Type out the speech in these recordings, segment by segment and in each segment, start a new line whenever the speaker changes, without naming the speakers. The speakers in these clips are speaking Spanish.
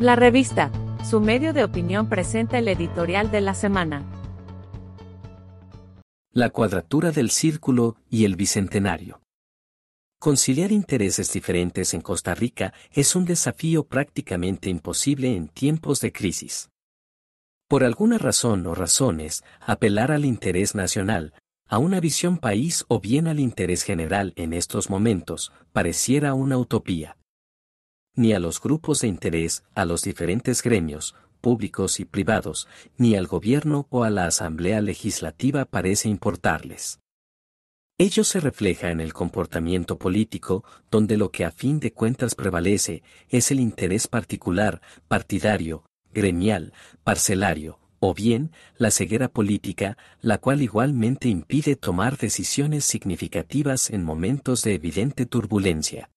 La revista, su medio de opinión presenta el editorial de la semana.
La cuadratura del círculo y el bicentenario. Conciliar intereses diferentes en Costa Rica es un desafío prácticamente imposible en tiempos de crisis. Por alguna razón o razones, apelar al interés nacional, a una visión país o bien al interés general en estos momentos, pareciera una utopía ni a los grupos de interés, a los diferentes gremios, públicos y privados, ni al gobierno o a la Asamblea Legislativa parece importarles. Ello se refleja en el comportamiento político, donde lo que a fin de cuentas prevalece es el interés particular, partidario, gremial, parcelario, o bien la ceguera política, la cual igualmente impide tomar decisiones significativas en momentos de evidente turbulencia.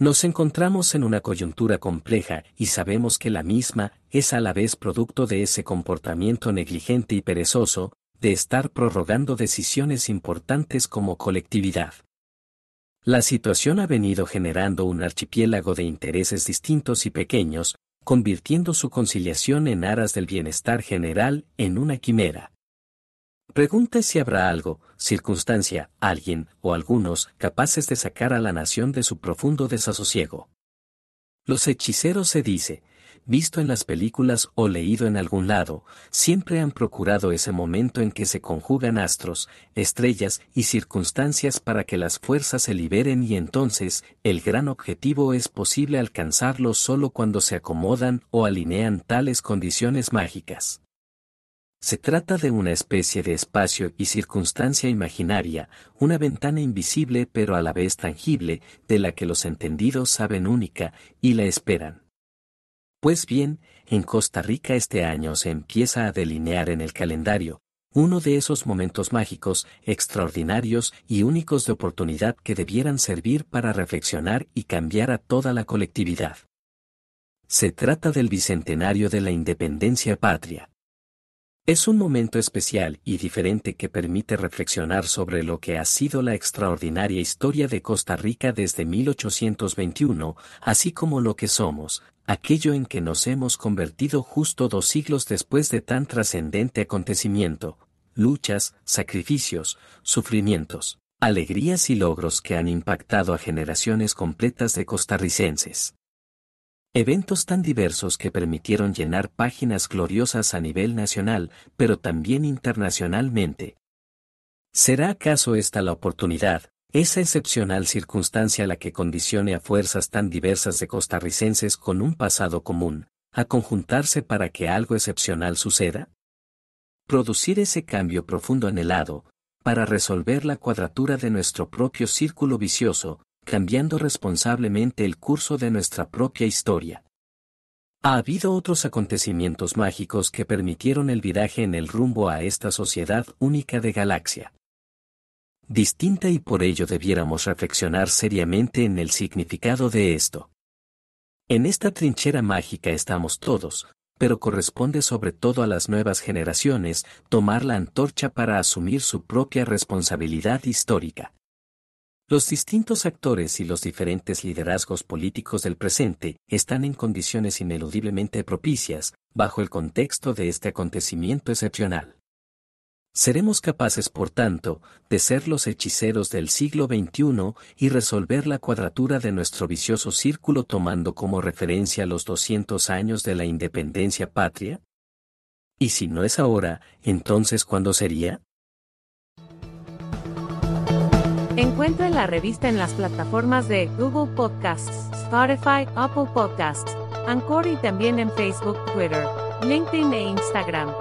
Nos encontramos en una coyuntura compleja y sabemos que la misma es a la vez producto de ese comportamiento negligente y perezoso, de estar prorrogando decisiones importantes como colectividad. La situación ha venido generando un archipiélago de intereses distintos y pequeños, convirtiendo su conciliación en aras del bienestar general en una quimera. Pregunta si habrá algo, circunstancia, alguien o algunos capaces de sacar a la nación de su profundo desasosiego. Los hechiceros se dice, visto en las películas o leído en algún lado, siempre han procurado ese momento en que se conjugan astros, estrellas y circunstancias para que las fuerzas se liberen y entonces el gran objetivo es posible alcanzarlo solo cuando se acomodan o alinean tales condiciones mágicas. Se trata de una especie de espacio y circunstancia imaginaria, una ventana invisible pero a la vez tangible, de la que los entendidos saben única y la esperan. Pues bien, en Costa Rica este año se empieza a delinear en el calendario, uno de esos momentos mágicos, extraordinarios y únicos de oportunidad que debieran servir para reflexionar y cambiar a toda la colectividad. Se trata del bicentenario de la independencia patria. Es un momento especial y diferente que permite reflexionar sobre lo que ha sido la extraordinaria historia de Costa Rica desde 1821, así como lo que somos, aquello en que nos hemos convertido justo dos siglos después de tan trascendente acontecimiento, luchas, sacrificios, sufrimientos, alegrías y logros que han impactado a generaciones completas de costarricenses. Eventos tan diversos que permitieron llenar páginas gloriosas a nivel nacional, pero también internacionalmente. ¿Será acaso esta la oportunidad, esa excepcional circunstancia la que condicione a fuerzas tan diversas de costarricenses con un pasado común, a conjuntarse para que algo excepcional suceda? Producir ese cambio profundo anhelado, para resolver la cuadratura de nuestro propio círculo vicioso, cambiando responsablemente el curso de nuestra propia historia. Ha habido otros acontecimientos mágicos que permitieron el viraje en el rumbo a esta sociedad única de galaxia. Distinta y por ello debiéramos reflexionar seriamente en el significado de esto. En esta trinchera mágica estamos todos, pero corresponde sobre todo a las nuevas generaciones tomar la antorcha para asumir su propia responsabilidad histórica. Los distintos actores y los diferentes liderazgos políticos del presente están en condiciones ineludiblemente propicias, bajo el contexto de este acontecimiento excepcional. Seremos capaces, por tanto, de ser los hechiceros del siglo XXI y resolver la cuadratura de nuestro vicioso círculo tomando como referencia los 200 años de la independencia patria? Y si no es ahora, entonces ¿cuándo sería?
Encuentre la revista en las plataformas de Google Podcasts, Spotify, Apple Podcasts, Anchor y también en Facebook, Twitter, LinkedIn e Instagram.